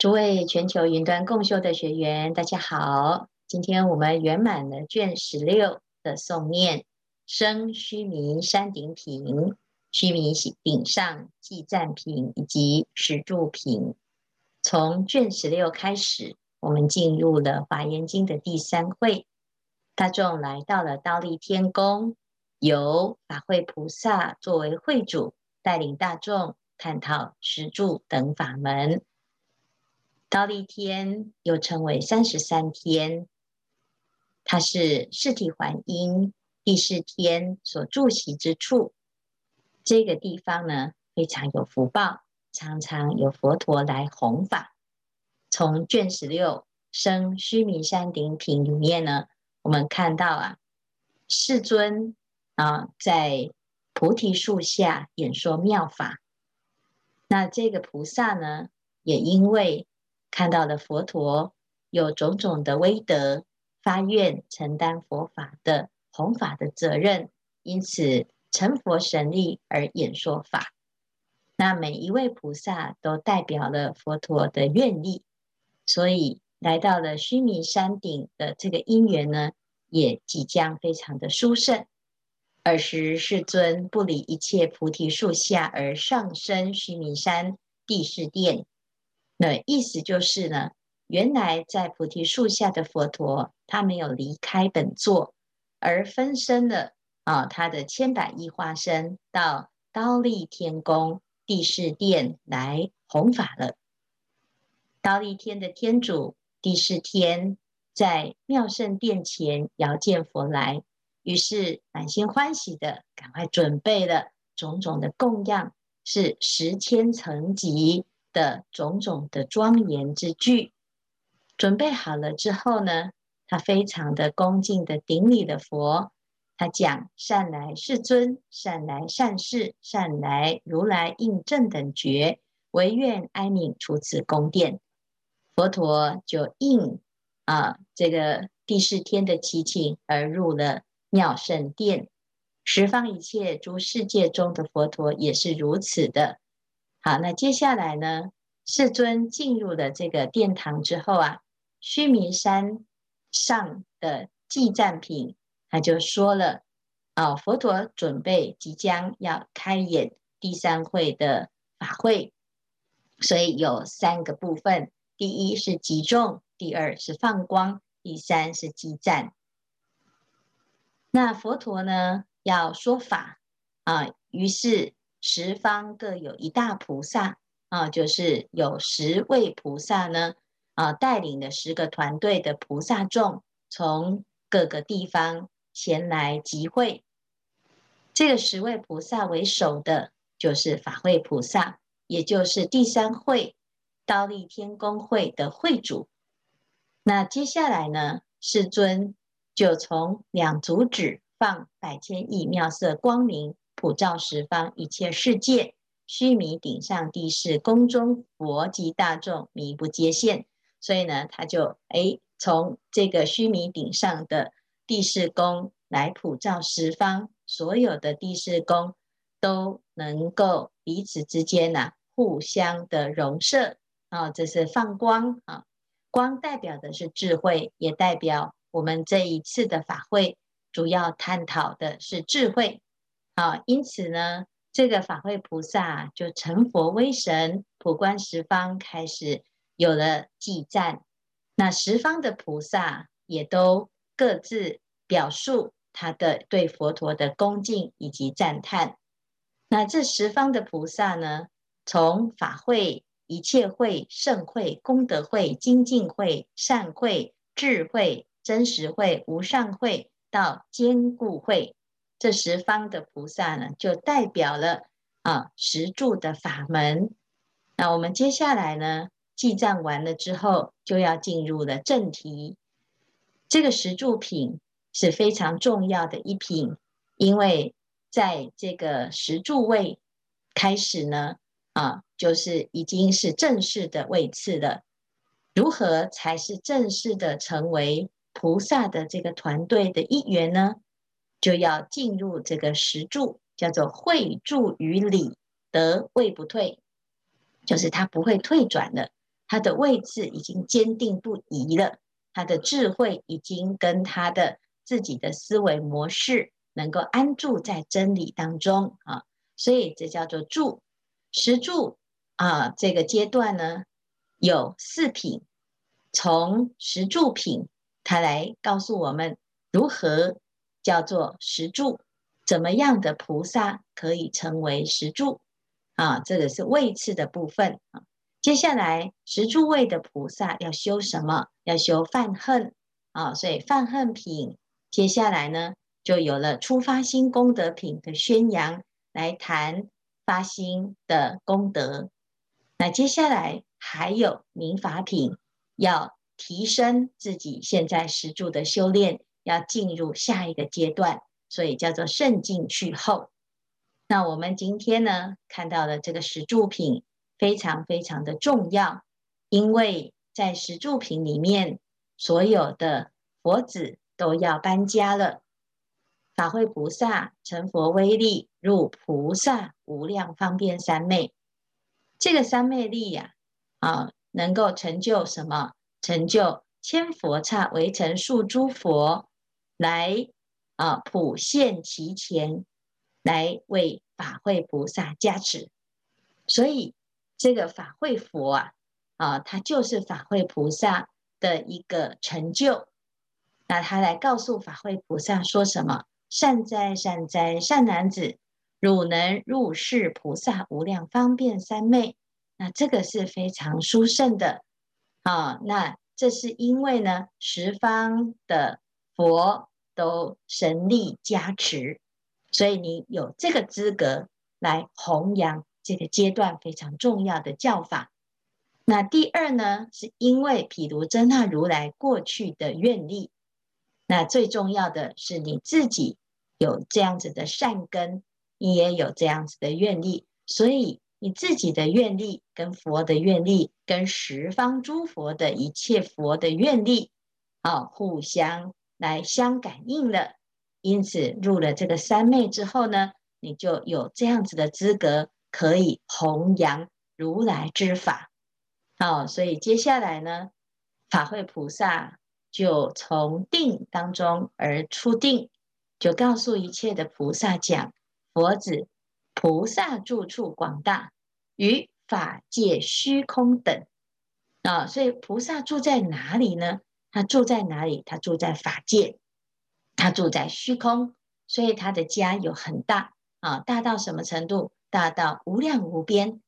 诸位全球云端共修的学员，大家好！今天我们圆满了卷十六的诵念，生须弥山顶品、须弥顶上偈赞品以及时住品。从卷十六开始，我们进入了华严经的第三会，大众来到了忉利天宫，由法会菩萨作为会主，带领大众探讨时住等法门。忉利天又称为三十三天，它是四体还因第四天所住席之处。这个地方呢，非常有福报，常常有佛陀来弘法。从卷十六生须弥山顶品里面呢，我们看到啊，世尊啊在菩提树下演说妙法。那这个菩萨呢，也因为看到了佛陀有种种的威德，发愿承担佛法的弘法的责任，因此成佛神力而演说法。那每一位菩萨都代表了佛陀的愿力，所以来到了须弥山顶的这个因缘呢，也即将非常的殊胜。尔时世尊不离一切菩提树下而上升须弥山帝释殿。那意思就是呢，原来在菩提树下的佛陀，他没有离开本座，而分身了啊，他的千百亿化身到忉利天宫帝释殿来弘法了。忉利天的天主帝释天在妙胜殿前遥见佛来，于是满心欢喜的赶快准备了种种的供养，是十千层级。的种种的庄严之具，准备好了之后呢，他非常的恭敬的顶礼了佛。他讲：“善来世尊，善来善士，善来如来应正等觉，唯愿哀愍出此宫殿。”佛陀就应啊这个帝释天的祈请而入了妙胜殿。十方一切诸世界中的佛陀也是如此的。好，那接下来呢，世尊进入了这个殿堂之后啊，须弥山上的祭赞品，他就说了啊，佛陀准备即将要开演第三会的法会，所以有三个部分：第一是集众，第二是放光，第三是偈赞。那佛陀呢要说法啊，于是。十方各有一大菩萨啊，就是有十位菩萨呢啊，带领的十个团队的菩萨众，从各个地方前来集会。这个十位菩萨为首的，就是法会菩萨，也就是第三会忉利天宫会的会主。那接下来呢，世尊就从两足指放百千亿妙色光明。普照十方一切世界，须弥顶上帝释宫中佛及大众靡不接现。所以呢，他就哎，从这个须弥顶上的帝释宫来普照十方，所有的帝释宫都能够彼此之间呢、互相的融摄啊，这是放光啊，光代表的是智慧，也代表我们这一次的法会主要探讨的是智慧。啊，因此呢，这个法会菩萨就成佛威神，普观十方，开始有了记赞。那十方的菩萨也都各自表述他的对佛陀的恭敬以及赞叹。那这十方的菩萨呢，从法会、一切会、胜会、功德会、精进会、善会、智慧、真实会、无上会到坚固会。这十方的菩萨呢，就代表了啊时住的法门。那我们接下来呢，记账完了之后，就要进入了正题。这个时住品是非常重要的一品，因为在这个时住位开始呢，啊，就是已经是正式的位次了。如何才是正式的成为菩萨的这个团队的一员呢？就要进入这个时住，叫做会住于理，得位不退，就是他不会退转的，他的位置已经坚定不移了，他的智慧已经跟他的自己的思维模式能够安住在真理当中啊，所以这叫做住。十住啊，这个阶段呢有四品，从十住品，他来告诉我们如何叫做石柱，怎么样的菩萨可以成为石柱啊？这个是位次的部分啊。接下来十住位的菩萨要修什么？要修犯恨啊，所以犯恨品。接下来呢，就有了初发心功德品的宣扬，来谈发心的功德。那接下来还有明法品，要提升自己现在十柱的修炼，要进入下一个阶段，所以叫做胜进去后。那我们今天呢，看到的这个石柱品非常非常的重要，因为在石柱品里面，所有的佛子。都要搬家了。法会菩萨成佛威力，入菩萨无量方便三昧。这个三昧力呀，啊，能够成就什么？成就千佛刹围城数诸佛来啊，普现其前，来为法会菩萨加持。所以这个法会佛啊，啊，它就是法会菩萨的一个成就。那他来告诉法会菩萨说什么？善哉善哉，善男子，汝能入世菩萨无量方便三昧。那这个是非常殊胜的啊。那这是因为呢，十方的佛都神力加持，所以你有这个资格来弘扬这个阶段非常重要的教法。那第二呢，是因为譬如真那如来过去的愿力。那最重要的是你自己有这样子的善根，你也有这样子的愿力，所以你自己的愿力跟佛的愿力，跟十方诸佛的一切佛的愿力，啊，互相来相感应了。因此入了这个三昧之后呢，你就有这样子的资格，可以弘扬如来之法。好，所以接下来呢，法会菩萨。就从定当中而出定，就告诉一切的菩萨讲：佛子，菩萨住处广大，于法界虚空等啊。所以菩萨住在哪里呢？他住在哪里？他住在法界，他住在虚空，所以他的家有很大啊，大到什么程度？大到无量无边。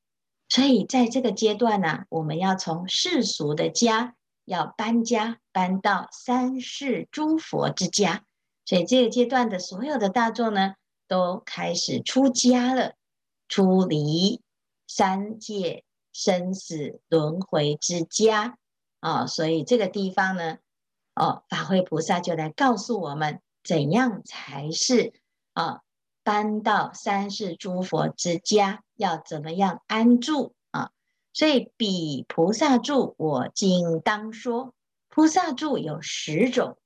所以在这个阶段呢、我们要从世俗的家。要搬家，搬到三世诸佛之家，所以这个阶段的所有的大众呢，都开始出家了，出离三界生死轮回之家啊、所以这个地方呢，哦，法会菩萨就来告诉我们，怎样才是啊、搬到三世诸佛之家，要怎么样安住啊。所以，彼菩萨住，我今当说。菩萨住有十种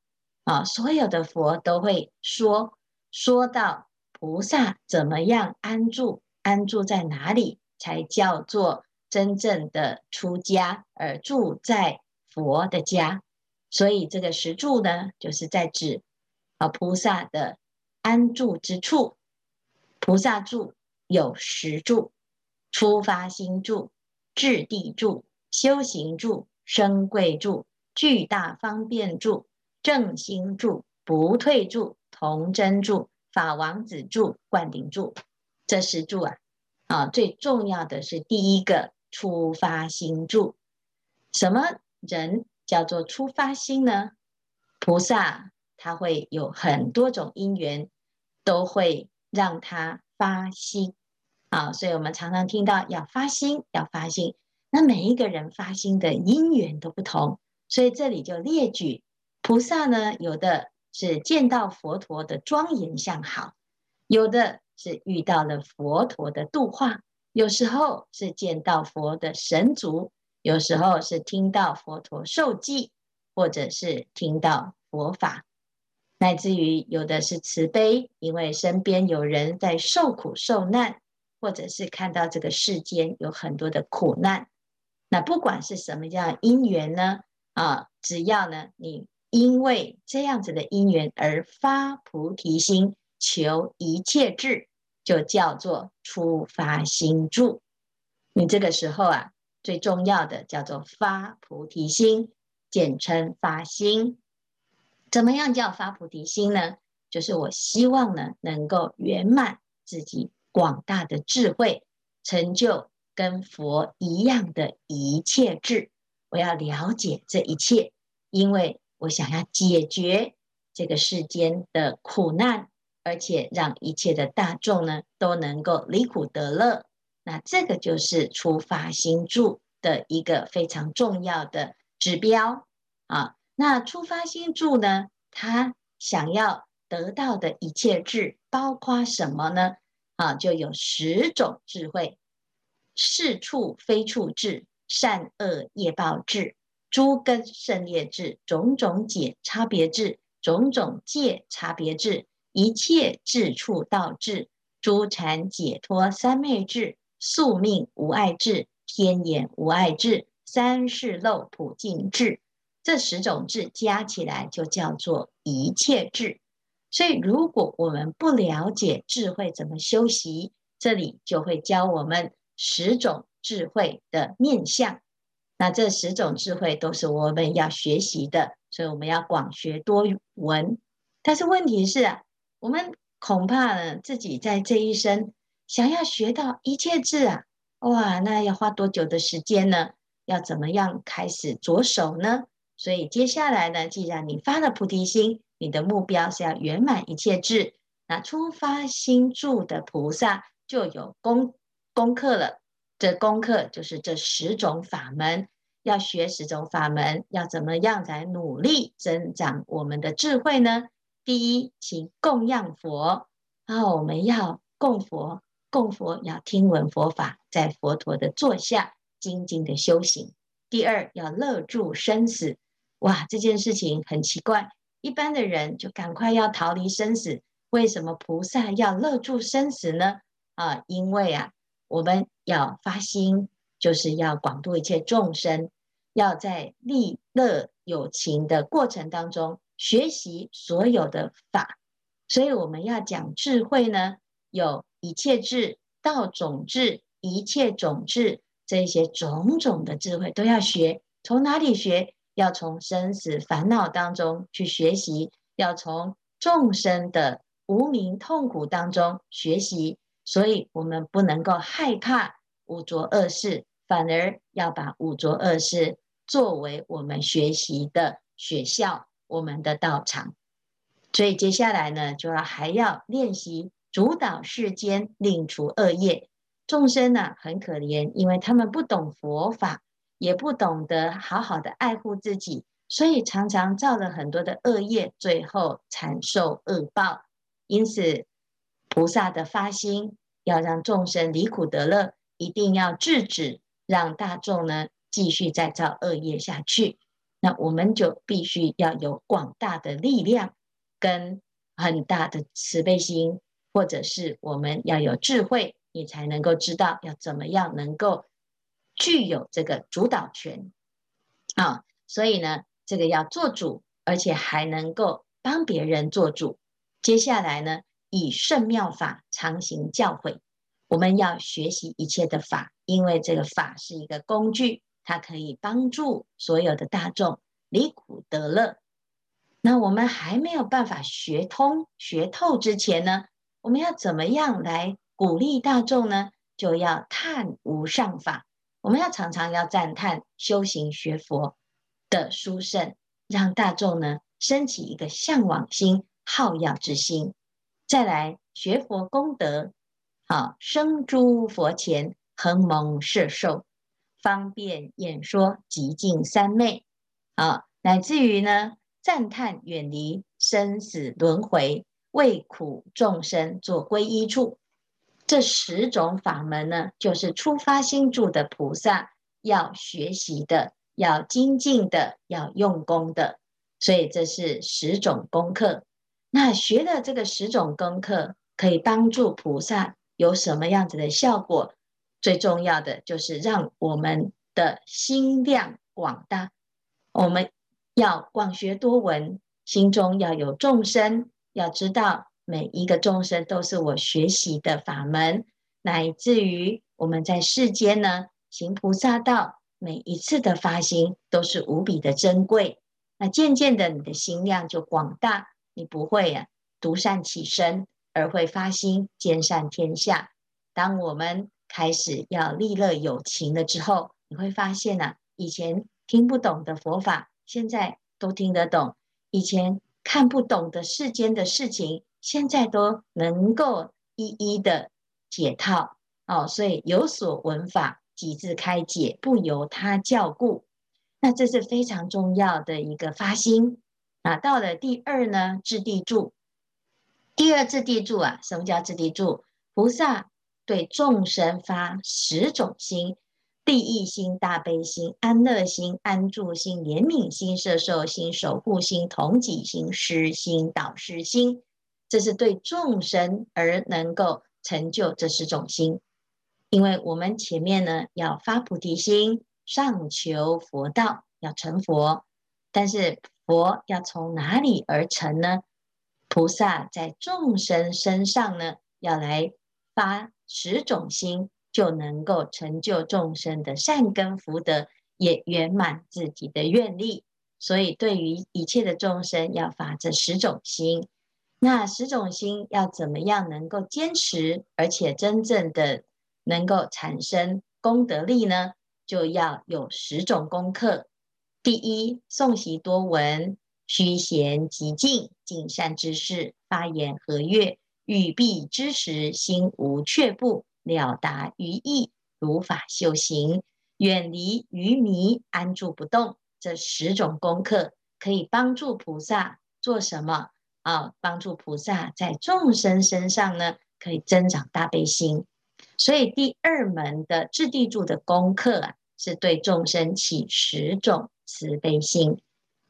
啊，所有的佛都会说，说到菩萨怎么样安住，安住在哪里，才叫做真正的出家而住在佛的家。所以，这个十住呢，就是在指啊菩萨的安住之处。菩萨住有十住，初发心住。智地住、修行住、生贵住、巨大方便住、正心住、不退住、童真住、法王子住、灌顶住，这十住啊，啊，最重要的是第一个初发心住。什么人叫做初发心呢？菩萨他会有很多种因缘，都会让他发心。啊，所以我们常常听到要发心，要发心。那每一个人发心的因缘都不同，所以这里就列举菩萨呢，有的是见到佛陀的庄严相好，有的是遇到了佛陀的度化，有时候是见到佛的神足，有时候是听到佛陀受记，或者是听到佛法，乃至于有的是慈悲，因为身边有人在受苦受难。或者是看到这个世间有很多的苦难，那不管是什么样因缘呢，啊，只要呢你因为这样子的因缘而发菩提心，求一切智，就叫做初发心住。你这个时候啊，最重要的叫做发菩提心，简称发心。怎么样叫发菩提心呢？就是我希望呢，能够圆满自己广大的智慧，成就跟佛一样的一切智。我要了解这一切，因为我想要解决这个世间的苦难，而且让一切的大众呢都能够离苦得乐。那这个就是初发心住的一个非常重要的指标啊。那初发心住呢，他想要得到的一切智，包括什么呢？啊，就有十种智慧：是处非处智、善恶业报智、诸根胜劣智、种种解差别智、种种界差别智、一切智处道智、诸禅解脱三昧智。宿命无碍智、天眼无碍智、三世漏普净智，这十种智加起来就叫做一切智。所以，如果我们不了解智慧怎么修习，这里就会教我们十种智慧的面向。那这十种智慧都是我们要学习的，所以我们要广学多闻。但是问题是啊，我们恐怕呢自己在这一生。想要学到一切智啊，哇，那要花多久的时间呢？要怎么样开始着手呢？所以接下来呢，既然你发了菩提心，你的目标是要圆满一切智，那初发心住的菩萨就有功功课了。这功课就是这十种法门，要学十种法门，要怎么样来努力增长我们的智慧呢？第一，请供养佛啊，我们要供佛。供佛要听闻佛法，在佛陀的座下精进的修行。第二，要乐住生死。哇，这件事情很奇怪，一般的人就赶快要逃离生死，为什么菩萨要乐住生死呢？啊，因为啊，我们要发心，就是要广度一切众生，要在利乐有情的过程当中学习所有的法，所以我们要讲智慧呢，有。一切智、道种智、一切种智，这些种种的智慧都要学。从哪里学？要从生死烦恼当中去学习，要从众生的无明痛苦当中学习。所以，我们不能够害怕五浊恶世，反而要把五浊恶世作为我们学习的学校，我们的道场。所以，接下来呢，就要还要练习。主导世间，令除恶业。众生呢，很可怜，因为他们不懂佛法，也不懂得好好的爱护自己，所以常常造了很多的恶业，最后惨受恶报。因此，菩萨的发心要让众生离苦得乐，一定要制止，让大众呢继续再造恶业下去。那我们就必须要有广大的力量，跟很大的慈悲心。或者是我们要有智慧，你才能够知道要怎么样能够具有这个主导权啊。所以呢，这个要做主，而且还能够帮别人做主。接下来呢，以圣妙法常行教诲，我们要学习一切的法，因为这个法是一个工具，它可以帮助所有的大众离苦得乐。那我们还没有办法学通学透之前呢，我们要怎么样来鼓励大众呢？就要叹无上法。我们要常常要赞叹修行学佛的殊胜，让大众呢升起一个向往心、好要之心。再来学佛功德，好生诸佛前，恒蒙摄受，方便演说极尽三昧。啊，乃至于呢赞叹远离生死轮回。为苦众生做皈依处，这十种法门呢，就是初发心住的菩萨要学习的、要精进的、要用功的。所以这是十种功课。那学的这个十种功课，可以帮助菩萨有什么样子的效果？最重要的就是让我们的心量广大。我们要广学多闻，心中要有众生，要知道每一个众生都是我学习的法门，乃至于我们在世间呢，行菩萨道，每一次的发心都是无比的珍贵。那渐渐的，你的心量就广大，你不会呀、独善其身，而会发心兼善天下。当我们开始要利乐有情了之后，你会发现呢、啊，以前听不懂的佛法，现在都听得懂；以前看不懂的世间的事情，现在都能够一一的解套。哦，所以有所闻法，即自开解，不由他教故。那这是非常重要的一个发心啊。到了第二呢，自地住。第二自地住啊，什么叫自地住？菩萨对众生发十种心：利益心、大悲心、安乐心、安住心、怜悯心、摄受心、守护心、同己心、师心、导师心。这是对众生而能够成就这十种心。因为我们前面呢，要发菩提心。上求佛道要成佛，但是佛要从哪里而成呢？菩萨在众生身上呢，要来发十种心，就能够成就众生的善根福德，也圆满自己的愿力。所以，对于一切的众生，要发这十种心。那十种心要怎么样能够坚持，而且真正的能够产生功德力呢？就要有十种功课。第一，诵习多闻，虚闲寂静，尽善之事，发言和悦，语毕之时，心无却步，了达于意，如法修行，远离愚迷，安住不动。这十种功课可以帮助菩萨做什么啊？帮助菩萨在众生身上呢，可以增长大悲心。所以第二门的自地住的功课啊，是对众生起十种慈悲心。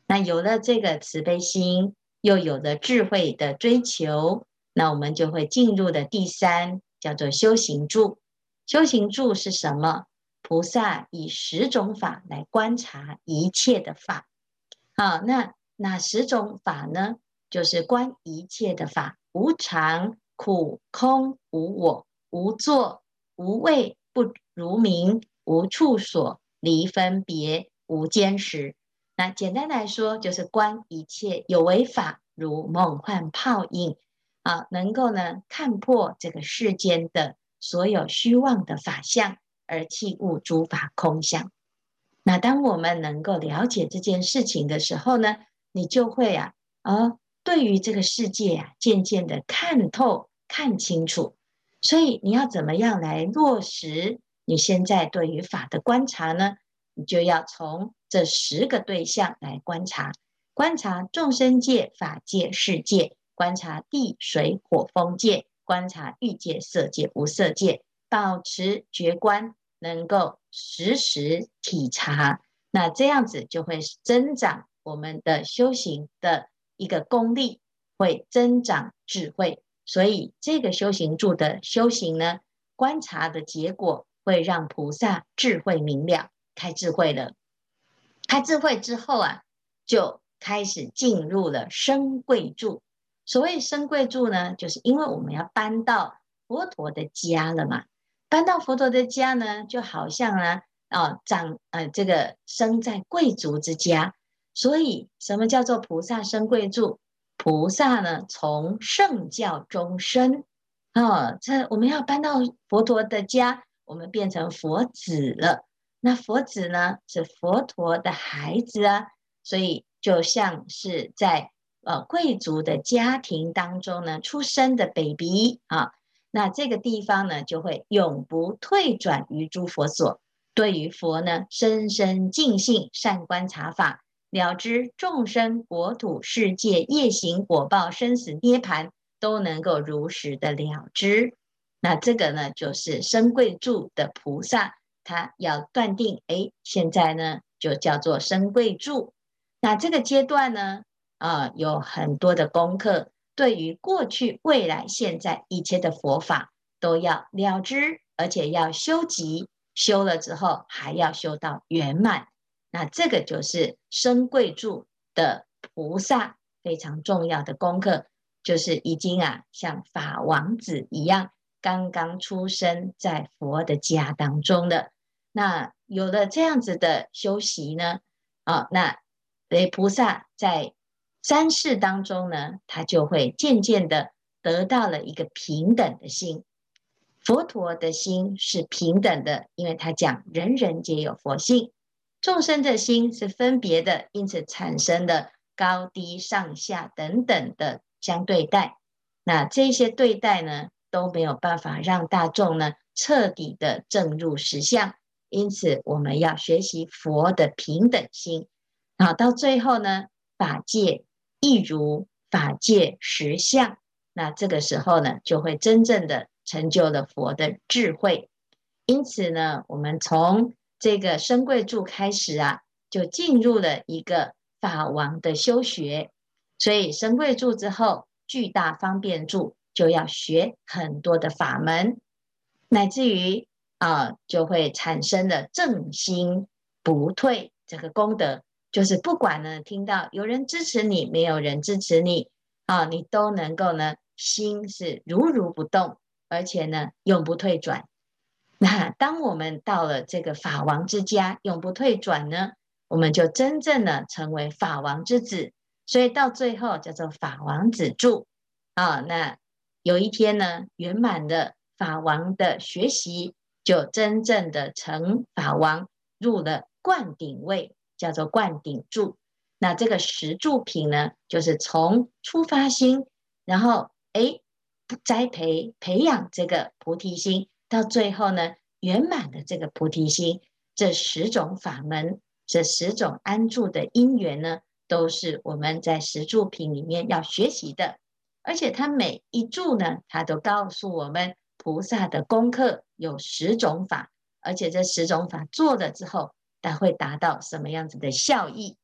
那有了这个慈悲心，又有了智慧的追求，那我们就会进入的第三，叫做修行住。修行住是什么？菩萨以十种法来观察一切的法。好，那哪十种法呢？就是观一切的法，无常、苦、空、无我。无作无畏，不如名，无处所，离分别，无间实。那简单来说，就是观一切有为法如梦幻泡影啊，能够呢看破这个世间的所有虚妄的法相，而弃悟诸法空相。那当我们能够了解这件事情的时候呢，你就会啊啊，对于这个世界啊，渐渐的看透、看清楚。所以你要怎么样来落实你现在对于法的观察呢？你就要从这十个对象来观察：观察众生界、法界、世界；观察地、水、火、风界；观察欲界、色界、无色界。保持觉观，能够时时体察，那这样子就会增长我们的修行的一个功力，会增长智慧。所以，这个修行住的修行呢，观察的结果会让菩萨智慧明了，开智慧了。开智慧之后啊，就开始进入了生贵住。所谓生贵住呢，就是因为我们要搬到佛陀的家了嘛。搬到佛陀的家呢，就好像呢，啊，长呃这个生在贵族之家。所以，什么叫做菩萨生贵住？菩萨呢，从圣教中生哦，这我们要搬到佛陀的家，我们变成佛子了。那佛子呢，是佛陀的孩子啊，所以就像是在呃贵族的家庭当中呢出生的 baby 啊，那这个地方呢就会永不退转于诸佛所，对于佛呢深深敬信，善观察法。了知众生国土世界业行果报生死涅槃都能够如实的了知，那这个呢就是生贵住的菩萨，他要断定，哎，现在呢就叫做生贵住。那这个阶段呢，啊，有很多的功课，对于过去、未来、现在一切的佛法都要了知，而且要修集。修了之后还要修到圆满。那这个就是生贵住的菩萨非常重要的功课，就是已经啊像法王子一样，刚刚出生在佛的家当中的。那有了这样子的修习呢，啊，那诶菩萨在三世当中呢，他就会渐渐的得到了一个平等的心。佛陀的心是平等的，因为他讲人人皆有佛性。众生的心是分别的，因此产生的高低上下等等的相对待。那这些对待呢，都没有办法让大众呢彻底的证入实相。因此，我们要学习佛的平等心。好，到最后呢，法界亦如法界实相。那这个时候呢，就会真正的成就了佛的智慧。因此呢，我们从这个升贵住开始啊，就进入了一个法王的修学。所以升贵住之后，巨大方便住就要学很多的法门，乃至于啊，就会产生了正心不退这个功德。就是不管呢，听到有人支持你，没有人支持你啊，你都能够呢，心是如如不动，而且呢，永不退转。那当我们到了这个法王之家，永不退转呢，我们就真正的成为法王之子，所以到最后叫做法王子住啊。那有一天呢，圆满的法王的学习，就真正的成法王，入了灌顶位，叫做灌顶柱。那这个十柱品呢，就是从出发心，然后哎栽培培养这个菩提心。到最后呢，圆满的这个菩提心，这十种法门，这十种安住的因缘呢，都是我们在十柱品里面要学习的。而且它每一柱呢，它都告诉我们菩萨的功课有十种法，而且这十种法做了之后，它会达到什么样子的效益。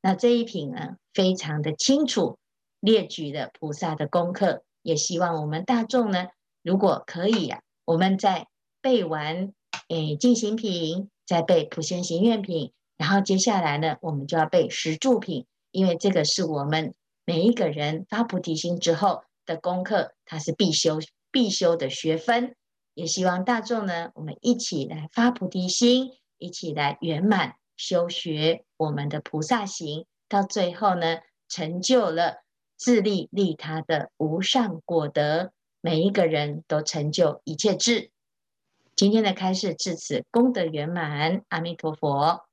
那这一品呢，非常的清楚列举了菩萨的功课，也希望我们大众呢，如果可以呀、啊。我们在背完诶净行品，再背普贤行愿品，然后接下来呢，我们就要背十住品，因为这个是我们每一个人发菩提心之后的功课，它是必修必修的学分。也希望大众呢，我们一起来发菩提心，一起来圆满修学我们的菩萨行，到最后呢，成就了自利利他的无上果德。每一个人都成就一切智。今天的开示至此功德圆满，阿弥陀佛。